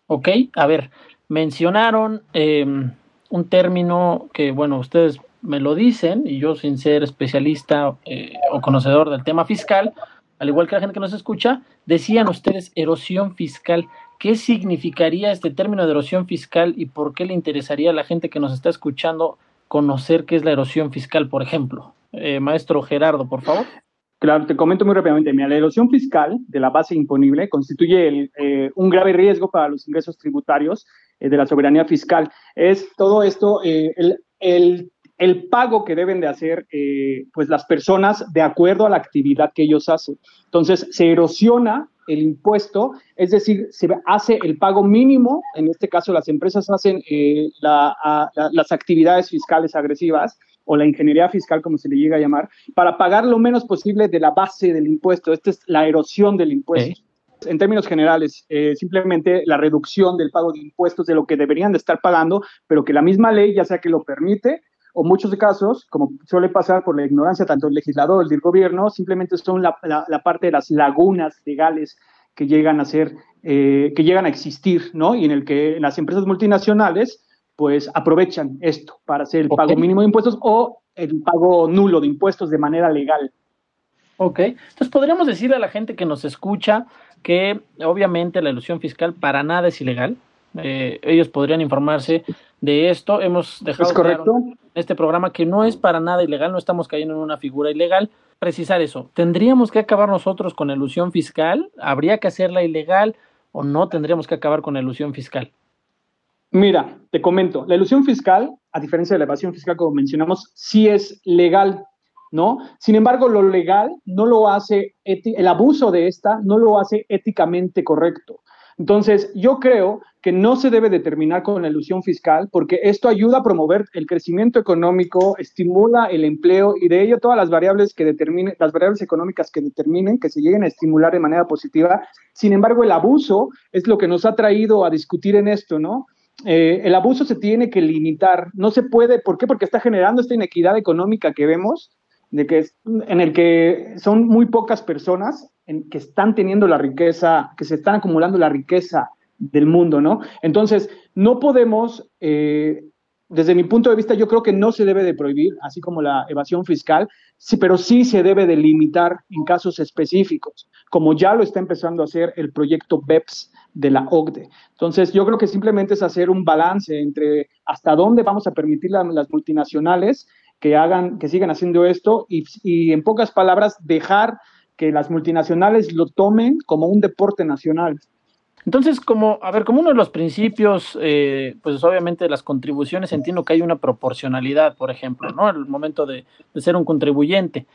Ok, a ver, mencionaron em, un término que, bueno, ustedes me lo dicen y yo sin ser especialista eh, o conocedor del tema fiscal, al igual que la gente que nos escucha, decían ustedes erosión fiscal. ¿Qué significaría este término de erosión fiscal y por qué le interesaría a la gente que nos está escuchando conocer qué es la erosión fiscal, por ejemplo? Eh, maestro Gerardo, por favor. Claro, te comento muy rápidamente. la erosión fiscal de la base imponible constituye eh, un grave riesgo para los ingresos tributarios de la soberanía fiscal. Es todo esto, el, el el pago que deben de hacer eh, pues las personas de acuerdo a la actividad que ellos hacen. Entonces, se erosiona el impuesto, es decir, se hace el pago mínimo, en este caso las empresas hacen eh, las actividades fiscales agresivas o la ingeniería fiscal, como se le llega a llamar, para pagar lo menos posible de la base del impuesto. Esta es la erosión del impuesto. En términos generales, eh, simplemente la reducción del pago de impuestos de lo que deberían de estar pagando, pero que la misma ley, ya sea que lo permite o muchos casos, como suele pasar por la ignorancia tanto del legislador del gobierno, simplemente son la, parte de las lagunas legales que llegan a ser, eh, que llegan a existir, ¿no? Y en el que las empresas multinacionales, pues aprovechan esto para hacer el pago mínimo de impuestos o el pago nulo de impuestos de manera legal. Ok, entonces podríamos decirle a la gente que nos escucha que obviamente la ilusión fiscal para nada es ilegal. Eh, ellos podrían informarse de esto. Hemos dejado correcto? en este programa que no es para nada ilegal, no estamos cayendo en una figura ilegal. Precisar eso, ¿tendríamos que acabar nosotros con ilusión fiscal? ¿Habría que hacerla ilegal o no tendríamos que acabar con ilusión fiscal? Mira, te comento, la ilusión fiscal, a diferencia de la evasión fiscal, como mencionamos, sí es legal, ¿no? Sin embargo, lo legal no lo hace, el abuso de esta no lo hace éticamente correcto. Entonces, yo creo que no se debe determinar con la ilusión fiscal porque esto ayuda a promover el crecimiento económico, estimula el empleo y de ello todas las variables que determinen, las variables económicas que determinen que se lleguen a estimular de manera positiva. Sin embargo, el abuso es lo que nos ha traído a discutir en esto, ¿no? Eh, el abuso se tiene que limitar, no se puede, ¿por qué? Porque está generando esta inequidad económica que vemos, de que en el que son muy pocas personas que están teniendo la riqueza, que se están acumulando la riqueza del mundo, ¿no? Entonces, no podemos, eh, desde mi punto de vista, yo creo que no se debe de prohibir, así como la evasión fiscal, sí, pero sí se debe de limitar en casos específicos, como ya lo está empezando a hacer el proyecto BEPS de la OCDE. Entonces, yo creo que simplemente es hacer un balance entre hasta dónde vamos a permitir las multinacionales que hagan, que sigan haciendo esto y, en pocas palabras, dejar que las multinacionales lo tomen como un deporte nacional. Entonces, como, a ver, como uno de los principios, eh, pues obviamente de las contribuciones, entiendo que hay una proporcionalidad, por ejemplo, ¿no? Al momento de, de ser un contribuyente.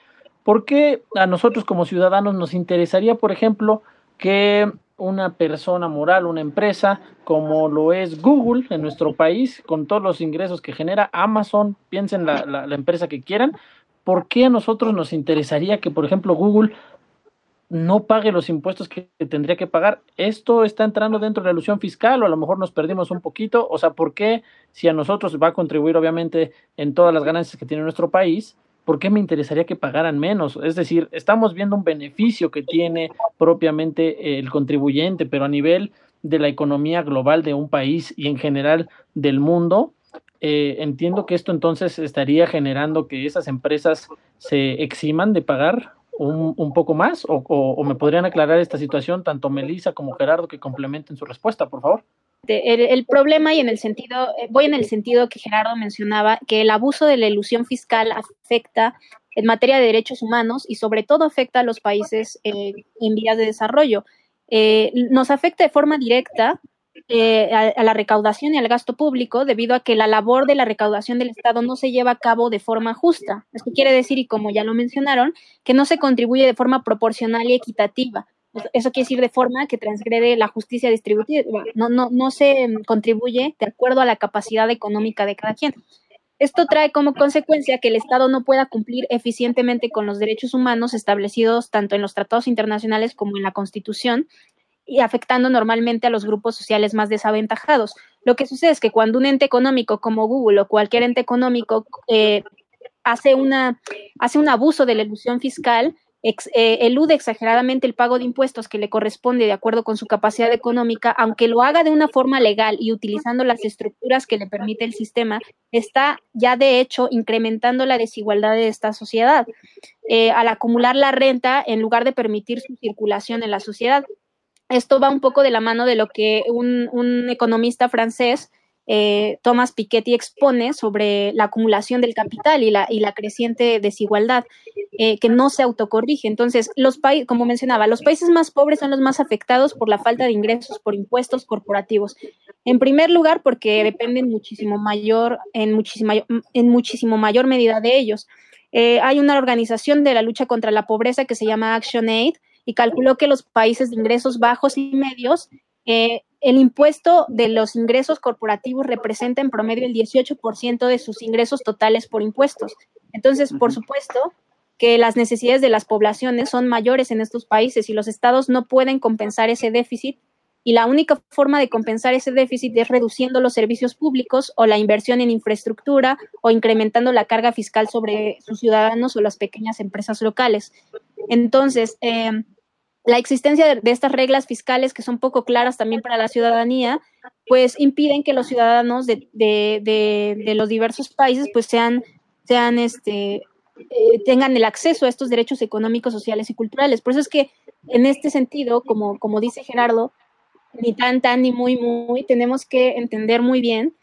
¿Por qué a nosotros como ciudadanos nos interesaría, por ejemplo, que una persona moral, una empresa como lo es Google en nuestro país, con todos los ingresos que genera Amazon, piensen la, la, la empresa que quieran, ¿por qué a nosotros nos interesaría que, por ejemplo, Google no pague los impuestos que tendría que pagar. ¿Esto está entrando dentro de la ilusión fiscal o a lo mejor nos perdimos un poquito? O sea, ¿por qué si a nosotros va a contribuir obviamente en todas las ganancias que tiene nuestro país? ¿Por qué me interesaría que pagaran menos? Es decir, estamos viendo un beneficio que tiene propiamente el contribuyente, pero a nivel de la economía global de un país y en general del mundo, eh, entiendo que esto entonces estaría generando que esas empresas se eximan de pagar un, poco más o, me podrían aclarar esta situación tanto Melissa como Gerardo que complementen su respuesta, por favor. El, problema y en el sentido, eh, voy en el sentido que Gerardo mencionaba, que el abuso de la ilusión fiscal afecta en materia de derechos humanos y sobre todo afecta a los países eh, en vías de desarrollo. Eh, nos afecta de forma directa eh, a, la recaudación y al gasto público debido a que la labor de la recaudación del Estado no se lleva a cabo de forma justa. Esto quiere decir, y como ya lo mencionaron, que no se contribuye de forma proporcional y equitativa. Eso quiere decir de forma que transgrede la justicia distributiva, no, no, no se contribuye de acuerdo a la capacidad económica de cada quien. Esto trae como consecuencia que el Estado no pueda cumplir eficientemente con los derechos humanos establecidos tanto en los tratados internacionales como en la Constitución y afectando normalmente a los grupos sociales más desaventajados. Lo que sucede es que cuando un ente económico como Google o cualquier ente económico eh, hace, una, hace un abuso de la ilusión fiscal, eh, elude exageradamente el pago de impuestos que le corresponde de acuerdo con su capacidad económica, aunque lo haga de una forma legal y utilizando las estructuras que le permite el sistema, está ya de hecho incrementando la desigualdad de esta sociedad eh, al acumular la renta en lugar de permitir su circulación en la sociedad. Esto va un poco de la mano de lo que un, un economista francés eh, Thomas Piketty expone sobre la acumulación del capital y la, y la creciente desigualdad eh, que no se autocorrige. Entonces, los países, como mencionaba, los países más pobres son los más afectados por la falta de ingresos por impuestos corporativos. En primer lugar, porque dependen muchísimo mayor, en muchísimo, en muchísimo mayor medida de ellos. Eh, hay una organización de la lucha contra la pobreza que se llama ActionAid y calculó que los países de ingresos bajos y medios eh, el impuesto de los ingresos corporativos representa en promedio el 18% de sus ingresos totales por impuestos. Entonces, por supuesto que las necesidades de las poblaciones son mayores en estos países y los estados no pueden compensar ese déficit y la única forma de compensar ese déficit es reduciendo los servicios públicos o la inversión en infraestructura o incrementando la carga fiscal sobre sus ciudadanos o las pequeñas empresas locales. Entonces, eh, la existencia de, estas reglas fiscales que son poco claras también para la ciudadanía, pues impiden que los ciudadanos de, de, los diversos países pues sean, sean este, eh, tengan el acceso a estos derechos económicos, sociales y culturales. Por eso es que en este sentido, como, como dice Gerardo, ni tan, tan, ni muy, muy, tenemos que entender muy bien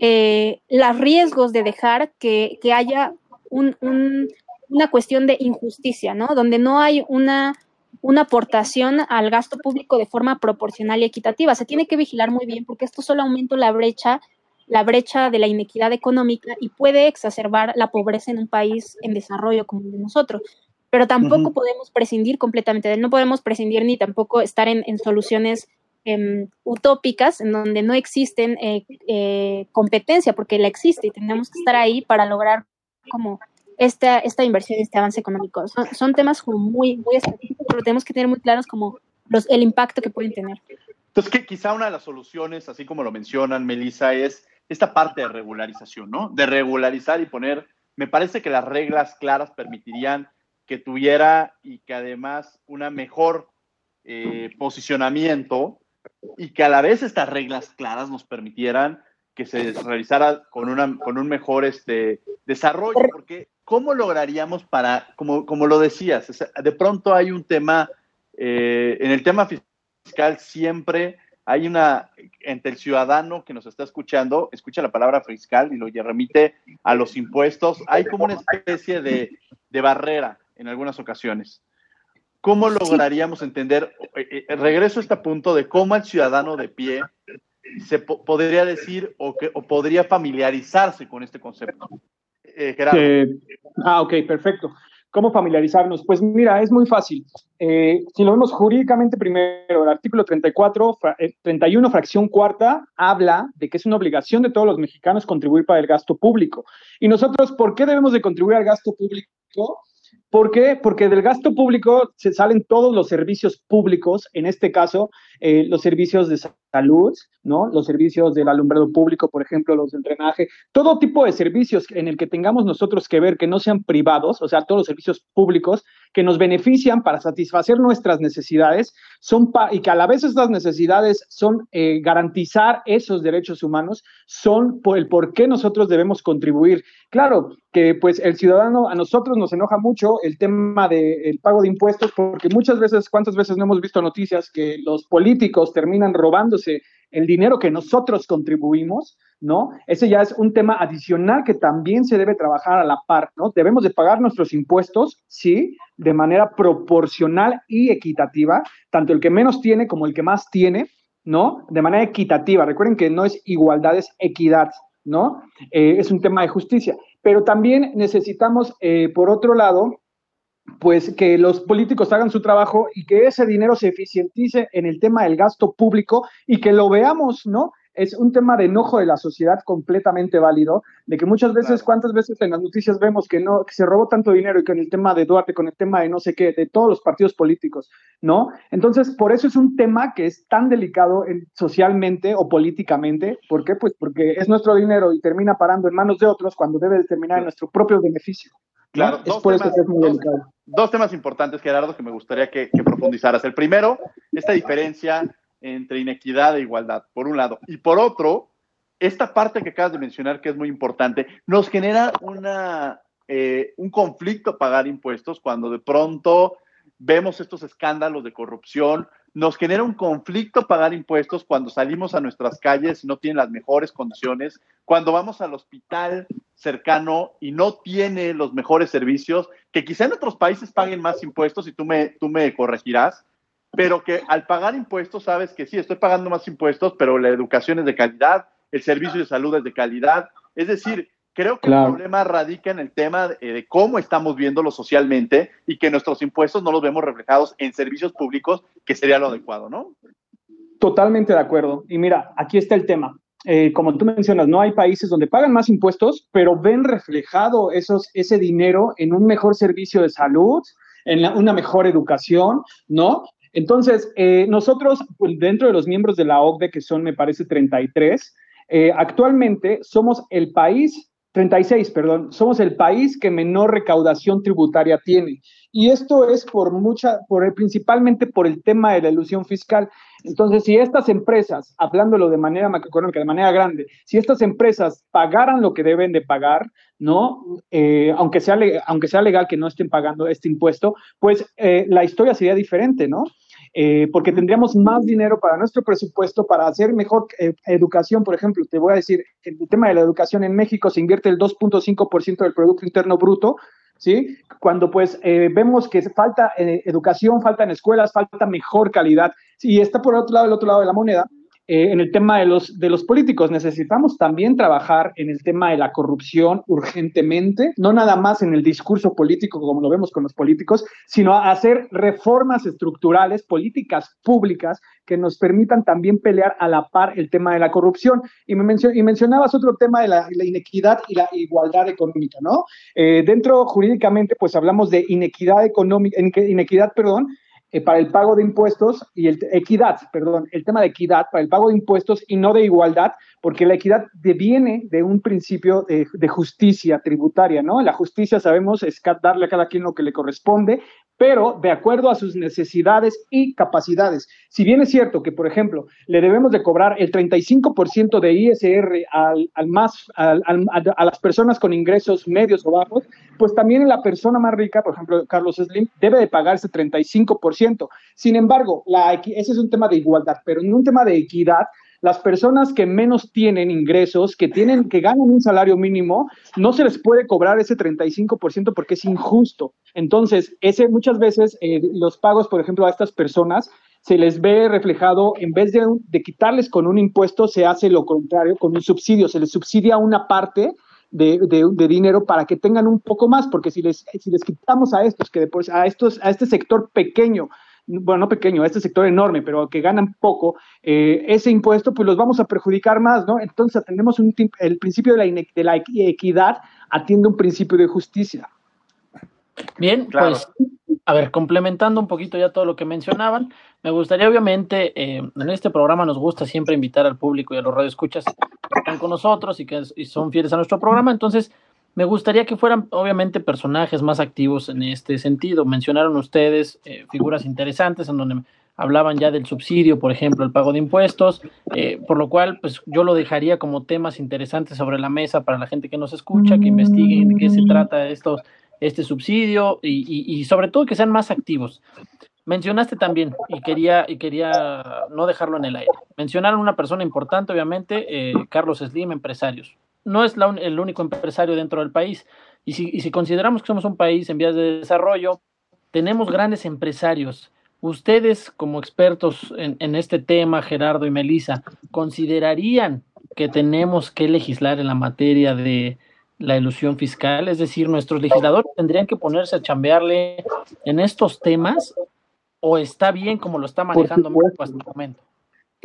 eh, los riesgos de dejar que, que haya un, un, una cuestión de injusticia, ¿no? Donde no hay una una aportación al gasto público de forma proporcional y equitativa. Se tiene que vigilar muy bien porque esto solo aumenta la brecha, la brecha de la inequidad económica y puede exacerbar la pobreza en un país en desarrollo como el de nosotros. Pero tampoco podemos prescindir completamente de él, no podemos prescindir ni tampoco estar en, soluciones em, utópicas en donde no existen eh, eh, competencia, porque la existe y tenemos que estar ahí para lograr como esta, esta inversión y este avance económico. Son, temas como muy, muy específicos, pero tenemos que tener muy claros como los, el impacto que pueden tener. Entonces, que quizá una de las soluciones, así como lo mencionan, Melissa, es esta parte de regularización, ¿no? De regularizar y poner, me parece que las reglas claras permitirían que tuviera y que además una mejor eh, posicionamiento y que a la vez estas reglas claras nos permitieran que se realizara con, una, con un mejor este, desarrollo, porque ¿cómo lograríamos para, como, como lo decías, de pronto hay un tema, eh, en el tema fiscal siempre hay una, entre el ciudadano que nos está escuchando, escucha la palabra fiscal y lo remite a los impuestos, hay como una especie de, de barrera en algunas ocasiones. ¿Cómo lograríamos entender, eh, eh, regreso a este punto de cómo el ciudadano de pie se podría decir o, que, o podría familiarizarse con este concepto? Eh, eh, ah, ok, perfecto. ¿Cómo familiarizarnos? Pues mira, es muy fácil. Eh, si lo vemos jurídicamente primero, el artículo 34, 31, fracción cuarta, habla de que es una obligación de todos los mexicanos contribuir para el gasto público. Y nosotros, ¿por qué debemos de contribuir al gasto público? ¿Por qué? Porque del gasto público se salen todos los servicios públicos, en este caso, eh, los servicios de salud, ¿no? Los servicios del alumbrado público, por ejemplo, los del drenaje, todo tipo de servicios en el que tengamos nosotros que ver que no sean privados, o sea, todos los servicios públicos que nos benefician para satisfacer nuestras necesidades, son y que a la vez estas necesidades son eh, garantizar esos derechos humanos, son por el por qué nosotros debemos contribuir. Claro, que pues el ciudadano, a nosotros nos enoja mucho el tema del pago de impuestos, porque muchas veces, ¿cuántas veces no hemos visto noticias que los políticos terminan robándose el dinero que nosotros contribuimos, ¿no? Ese ya es un tema adicional que también se debe trabajar a la par, ¿no? Debemos de pagar nuestros impuestos, sí, de manera proporcional y equitativa, tanto el que menos tiene como el que más tiene, ¿no? De manera equitativa. Recuerden que no es igualdad, es equidad, ¿no? Eh, es un tema de justicia. Pero también necesitamos, eh, por otro lado, pues que los políticos hagan su trabajo y que ese dinero se eficientice en el tema del gasto público y que lo veamos, ¿no? es un tema de enojo de la sociedad completamente válido, de que muchas veces, cuántas veces en las noticias vemos que no, que se robó tanto dinero y con el tema de Duarte, con el tema de no sé qué, de todos los partidos políticos, ¿no? Entonces, por eso es un tema que es tan delicado socialmente o políticamente. ¿Por qué? Pues porque es nuestro dinero y termina parando en manos de otros cuando debe de terminar en nuestro propio beneficio. Claro, dos, temas, dos, temas, importantes, Gerardo, que me gustaría que, que profundizaras. El primero, esta diferencia entre inequidad e igualdad, por un lado. Y por otro, esta parte que acabas de mencionar, que es muy importante, nos genera una, eh, un conflicto pagar impuestos cuando de pronto vemos estos escándalos de corrupción, nos genera un conflicto pagar impuestos cuando salimos a nuestras calles y no tienen las mejores condiciones, cuando vamos al hospital cercano y no tiene los mejores servicios, que quizá en otros países paguen más impuestos y tú me, tú me corregirás, pero que al pagar impuestos sabes que sí, estoy pagando más impuestos, pero la educación es de calidad, el servicio de salud es de calidad. Es decir, creo que el problema radica en el tema de, cómo estamos viéndolo socialmente y que nuestros impuestos no los vemos reflejados en servicios públicos, que sería lo adecuado, ¿no? Totalmente de acuerdo. Y mira, aquí está el tema. Eh, como tú mencionas, no hay países donde pagan más impuestos, pero ven reflejado esos, ese dinero en un mejor servicio de salud, en una mejor educación, ¿no? Entonces, eh, nosotros, pues, dentro de los miembros de la OCDE, que son, me parece, 33, eh, actualmente somos el país, 36, perdón, somos el país que menor recaudación tributaria tiene. Y esto es por mucha, por principalmente por el tema de la ilusión fiscal. Entonces, si estas empresas, hablándolo de manera macroeconómica, de manera grande, si estas empresas pagaran lo que deben de pagar, ¿no? Eh, aunque, sea, aunque sea legal que no estén pagando este impuesto, pues la historia sería diferente, ¿no? Eh, porque tendríamos más dinero para nuestro presupuesto para hacer mejor eh, educación. Por ejemplo, te voy a decir, el tema de la educación en México se invierte el 2.5% del Producto Interno Bruto, ¿sí? Cuando pues eh, vemos que falta educación, faltan escuelas, falta mejor calidad. Y está por otro lado, el otro lado de la moneda, eh, en el tema de los, de los políticos. Necesitamos también trabajar en el tema de la corrupción urgentemente, no nada más en el discurso político como lo vemos con los políticos, sino hacer reformas estructurales, políticas públicas que nos permitan también pelear a la par el tema de la corrupción. Y, me y mencionabas otro tema de la, inequidad y la igualdad económica, ¿no? Eh, dentro jurídicamente, pues hablamos de inequidad económica, inequidad, perdón, eh, para el pago de impuestos y el equidad, perdón, el tema de equidad para el pago de impuestos y no de igualdad, porque la equidad deviene de un principio de, de justicia tributaria, ¿no? La justicia, sabemos, es darle a cada quien lo que le corresponde, pero de acuerdo a sus necesidades y capacidades. Si bien es cierto que, por ejemplo, le debemos de cobrar el 35% de ISR al, al más, al, a, las personas con ingresos medios o bajos, pues también la persona más rica, por ejemplo, Carlos Slim, debe de pagar ese 35%. Sin embargo, la, ese es un tema de igualdad, pero en un tema de equidad, las personas que menos tienen ingresos, que tienen, que ganan un salario mínimo, no se les puede cobrar ese 35% porque es injusto. Entonces, ese muchas veces eh, los pagos, por ejemplo, a estas personas se les ve reflejado, en vez de, de quitarles con un impuesto, se hace lo contrario, con un subsidio, se les subsidia una parte de, de, dinero para que tengan un poco más, porque si les, si les quitamos a estos, que a estos, a este sector pequeño, bueno, no pequeño, a este sector enorme, pero que ganan poco, eh, ese impuesto, pues los vamos a perjudicar más, ¿no? Entonces atendemos un, el principio de la, de la equidad, atiende un principio de justicia. Bien, pues, a ver, complementando un poquito ya todo lo que mencionaban, me gustaría obviamente, eh, en este programa nos gusta siempre invitar al público y a los radioescuchas que están con nosotros y que son fieles a nuestro programa, entonces me gustaría que fueran obviamente personajes más activos en este sentido. Mencionaron ustedes eh, figuras interesantes en donde hablaban ya del subsidio, por ejemplo, el pago de impuestos, eh, por lo cual pues yo lo dejaría como temas interesantes sobre la mesa para la gente que nos escucha, que investiguen de qué se trata esto, este subsidio y, y, sobre todo que sean más activos. Mencionaste también, y quería, y quería no dejarlo en el aire, mencionaron una persona importante, obviamente, eh, Carlos Slim, empresarios no es el único empresario dentro del país. Y si, y si consideramos que somos un país en vías de desarrollo, tenemos grandes empresarios. Ustedes, como expertos en, en este tema, Gerardo y Melisa, ¿considerarían que tenemos que legislar en la materia de la ilusión fiscal? Es decir, nuestros legisladores tendrían que ponerse a chambearle en estos temas o está bien como lo está manejando México hasta el momento.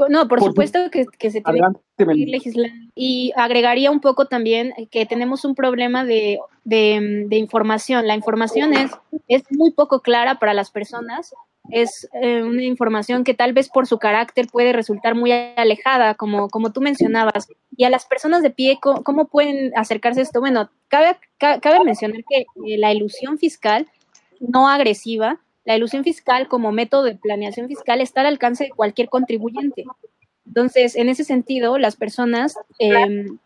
No, por, supuesto que, se tiene que legislar. Y agregaría un poco también que tenemos un problema de, de, información. La información es, es muy poco clara para las personas. Es eh, una información que tal vez por su carácter puede resultar muy alejada, como, como tú mencionabas. Y a las personas de pie, ¿cómo, pueden acercarse a esto? Bueno, cabe, cabe mencionar que eh, la ilusión fiscal no agresiva la ilusión fiscal como método de planeación fiscal está al alcance de cualquier contribuyente. Entonces, en ese sentido, las personas em,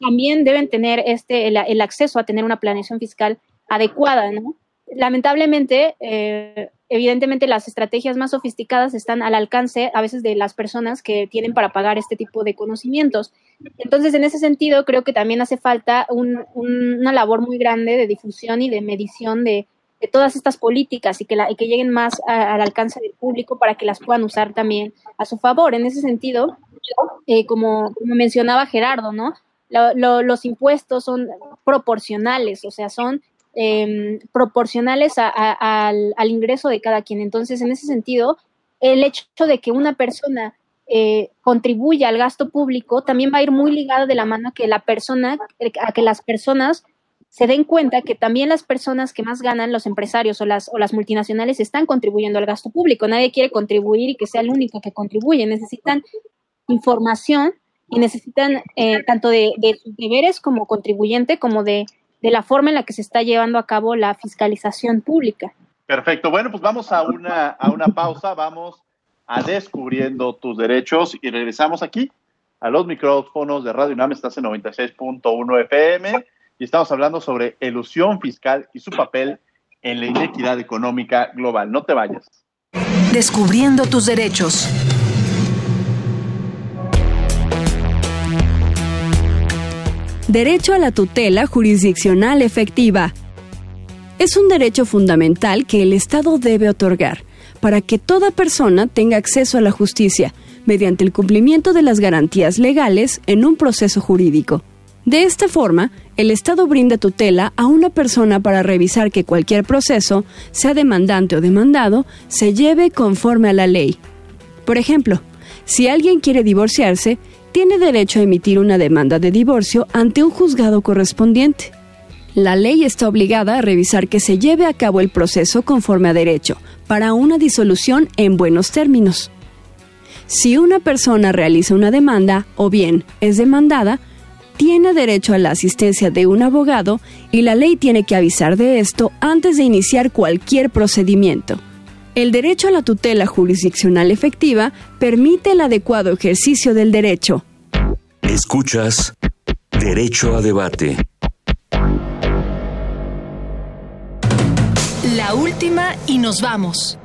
también deben tener este, el, acceso a tener una planeación fiscal adecuada, ¿no? Lamentablemente, eh, evidentemente las estrategias más sofisticadas están al alcance a veces de las personas que tienen para pagar este tipo de conocimientos. Entonces, en ese sentido, creo que también hace falta una labor muy grande de difusión y de medición de, de todas estas políticas y que, la, y que lleguen más al alcance del público para que las puedan usar también a su favor. En ese sentido, eh, como, mencionaba Gerardo, ¿no? los impuestos son proporcionales, o sea, son em, proporcionales al, ingreso de cada quien. Entonces, en ese sentido, el hecho de que una persona eh, contribuya al gasto público también va a ir muy ligado de la mano a que la persona, a que las personas se den cuenta que también las personas que más ganan, los empresarios o las, o las multinacionales, están contribuyendo al gasto público. Nadie quiere contribuir y que sea el único que contribuye. Necesitan información y necesitan eh, tanto de, sus deberes como contribuyente como de, de la forma en la que se está llevando a cabo la fiscalización pública. Perfecto. Bueno, pues vamos a una, a una pausa. Vamos a Descubriendo tus Derechos y regresamos aquí a los micrófonos de Radio UNAM. Estás en 96.1 FM y estamos hablando sobre elusión fiscal y su papel en la inequidad económica global. No te vayas. Descubriendo tus derechos. Derecho a la tutela jurisdiccional efectiva. Es un derecho fundamental que el Estado debe otorgar para que toda persona tenga acceso a la justicia mediante el cumplimiento de las garantías legales en un proceso jurídico. De esta forma, el Estado brinda tutela a una persona para revisar que cualquier proceso, sea demandante o demandado, se lleve conforme a la ley. Por ejemplo, si alguien quiere divorciarse, tiene derecho a emitir una demanda de divorcio ante un juzgado correspondiente. La ley está obligada a revisar que se lleve a cabo el proceso conforme a derecho, para una disolución en buenos términos. Si una persona realiza una demanda o bien es demandada, tiene derecho a la asistencia de un abogado y la ley tiene que avisar de esto antes de iniciar cualquier procedimiento. El derecho a la tutela jurisdiccional efectiva permite el adecuado ejercicio del derecho. Escuchas Derecho a Debate. La última y nos vamos.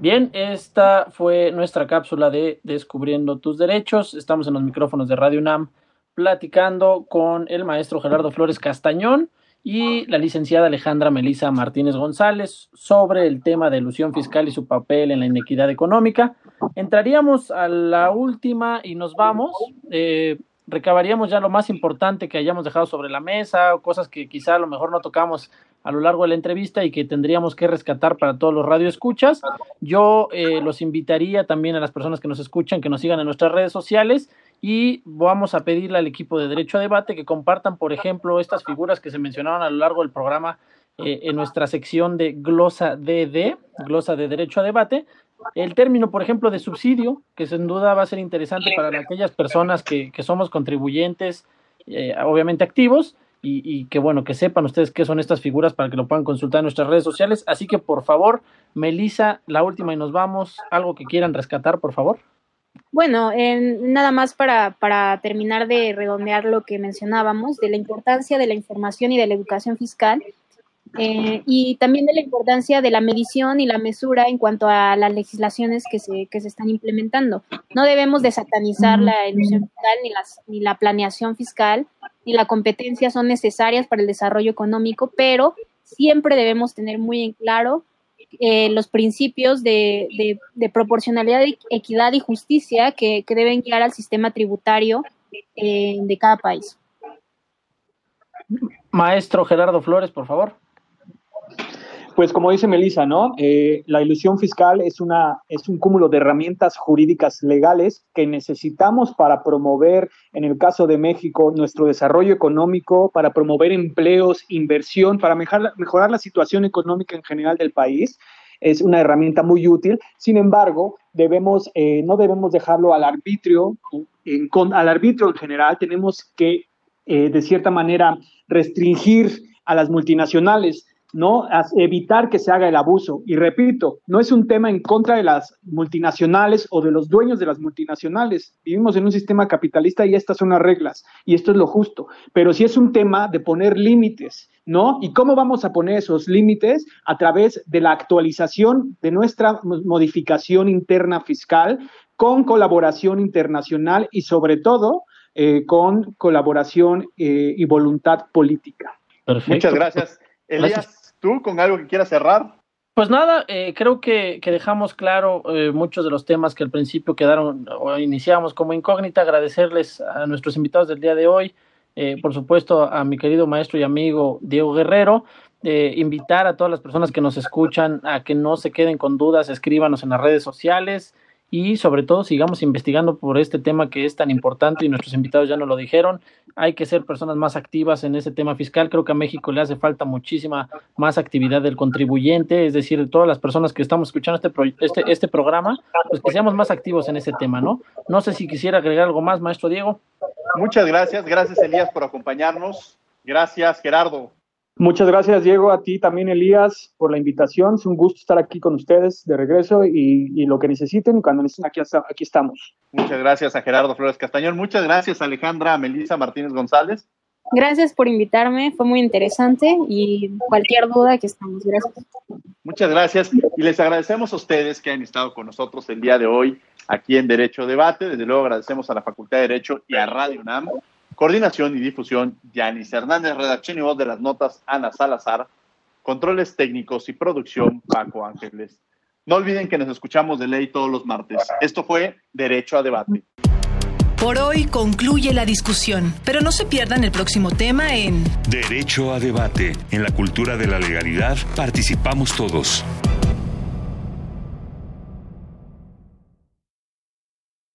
Bien, esta fue nuestra cápsula de Descubriendo tus Derechos. Estamos en los micrófonos de Radio UNAM platicando con el maestro Gerardo Flores Castañón y la licenciada Alejandra Melisa Martínez González sobre el tema de ilusión fiscal y su papel en la inequidad económica. Entraríamos a la última y nos vamos. Eh, recabaríamos ya lo más importante que hayamos dejado sobre la mesa, cosas que quizá a lo mejor no tocamos a lo largo de la entrevista y que tendríamos que rescatar para todos los radioescuchas. Yo eh, los invitaría también a las personas que nos escuchan que nos sigan en nuestras redes sociales y vamos a pedirle al equipo de Derecho a Debate que compartan, por ejemplo, estas figuras que se mencionaron a lo largo del programa eh, en nuestra sección de glosa DD, glosa de Derecho a Debate. El término, por ejemplo, de subsidio, que sin duda va a ser interesante para aquellas personas que, que somos contribuyentes, eh, obviamente activos, y, y, que bueno, que sepan ustedes qué son estas figuras para que lo puedan consultar en nuestras redes sociales. Así que por favor, Melisa, la última y nos vamos. Algo que quieran rescatar, por favor. Bueno, nada más para, para terminar de redondear lo que mencionábamos, de la importancia de la información y de la educación fiscal, eh, y también de la importancia de la medición y la mesura en cuanto a las legislaciones que se, que se están implementando. No debemos de satanizar la ilusión fiscal ni, las, ni la planeación fiscal, ni la competencia son necesarias para el desarrollo económico, pero siempre debemos tener muy en claro eh, los principios de, proporcionalidad, equidad y justicia que, deben guiar al sistema tributario eh, de cada país. Maestro Gerardo Flores, por favor. Pues como dice Melissa, ¿no? Eh, la ilusión fiscal es, una, es un cúmulo de herramientas jurídicas legales que necesitamos para promover, en el caso de México, nuestro desarrollo económico, para promover empleos, inversión, para mejorar, mejorar la situación económica en general del país. Es una herramienta muy útil. Sin embargo, debemos, eh, no debemos dejarlo al arbitrio, en, con, al arbitrio en general. Tenemos que, eh, de cierta manera, restringir a las multinacionales ¿no? evitar que se haga el abuso. Y repito, no es un tema en contra de las multinacionales o de los dueños de las multinacionales. Vivimos en un sistema capitalista y estas son las reglas y esto es lo justo. Pero sí es un tema de poner límites, ¿no? ¿Y cómo vamos a poner esos límites? A través de la actualización de nuestra modificación interna fiscal con colaboración internacional y sobre todo eh, con colaboración eh, y voluntad política. Muchas gracias. Elías, ¿Tú con algo que quieras cerrar? Pues nada, eh, creo que, dejamos claro eh, muchos de los temas que al principio quedaron o iniciamos como incógnita. Agradecerles a nuestros invitados del día de hoy, eh, por supuesto a mi querido maestro y amigo Diego Guerrero. invitar a todas las personas que nos escuchan a que no se queden con dudas, escríbanos en las redes sociales y sobre todo sigamos investigando por este tema que es tan importante y nuestros invitados ya nos lo dijeron. Hay que ser personas más activas en ese tema fiscal. Creo que a México le hace falta muchísima más actividad del contribuyente, es decir, de todas las personas que estamos escuchando este, este, este programa, pues que seamos más activos en ese tema, ¿no? No sé si quisiera agregar algo más, maestro Diego. Muchas gracias, gracias Elías por acompañarnos. Gracias, Gerardo. Muchas gracias, Diego, a ti también, Elías, por la invitación. Es un gusto estar aquí con ustedes de regreso y, lo que necesiten, cuando necesiten, aquí, aquí estamos. Muchas gracias a Gerardo Flores Castañón. Muchas gracias, Alejandra Melisa Martínez González. Gracias por invitarme, fue muy interesante y cualquier duda que estamos. Gracias. Muchas gracias y les agradecemos a ustedes que han estado con nosotros el día de hoy aquí en Derecho Debate. Desde luego agradecemos a la Facultad de Derecho y a Radio UNAM Coordinación y difusión, Yanis Hernández. Redacción y voz de las notas, Ana Salazar. Controles técnicos y producción, Paco Ángeles. No olviden que nos escuchamos de ley todos los martes. Esto fue Derecho a Debate. Por hoy concluye la discusión, pero no se pierdan el próximo tema en Derecho a Debate. En la cultura de la legalidad participamos todos.